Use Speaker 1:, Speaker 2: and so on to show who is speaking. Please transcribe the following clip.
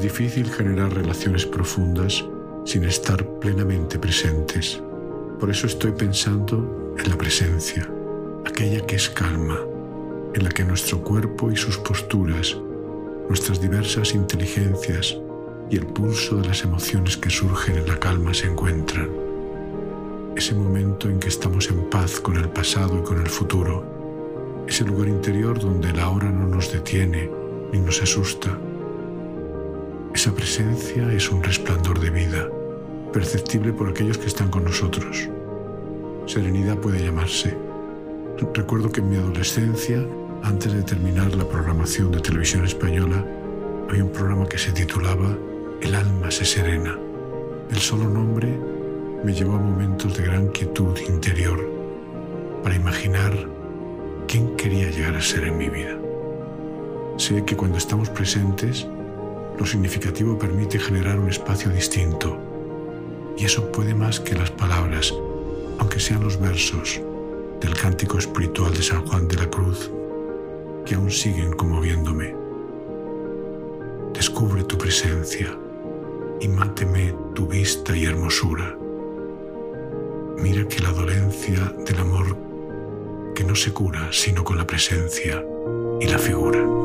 Speaker 1: difícil generar relaciones profundas sin estar plenamente presentes. Por eso estoy pensando en la presencia, aquella que es calma, en la que nuestro cuerpo y sus posturas, nuestras diversas inteligencias y el pulso de las emociones que surgen en la calma se encuentran. Ese momento en que estamos en paz con el pasado y con el futuro. Ese lugar interior donde la hora no nos detiene ni nos asusta. Esa presencia es un resplandor de vida, perceptible por aquellos que están con nosotros. Serenidad puede llamarse. Recuerdo que en mi adolescencia antes de terminar la programación de televisión española, había un programa que se titulaba El alma se serena. El solo nombre me llevó a momentos de gran quietud interior para imaginar quién quería llegar a ser en mi vida. Sé que cuando estamos presentes, lo significativo permite generar un espacio distinto, y eso puede más que las palabras, aunque sean los versos del cántico espiritual de San Juan de la Cruz que aún siguen conmoviéndome. Descubre tu presencia y máteme tu vista y hermosura. Mira que la dolencia del amor que no se cura sino con la presencia y la figura.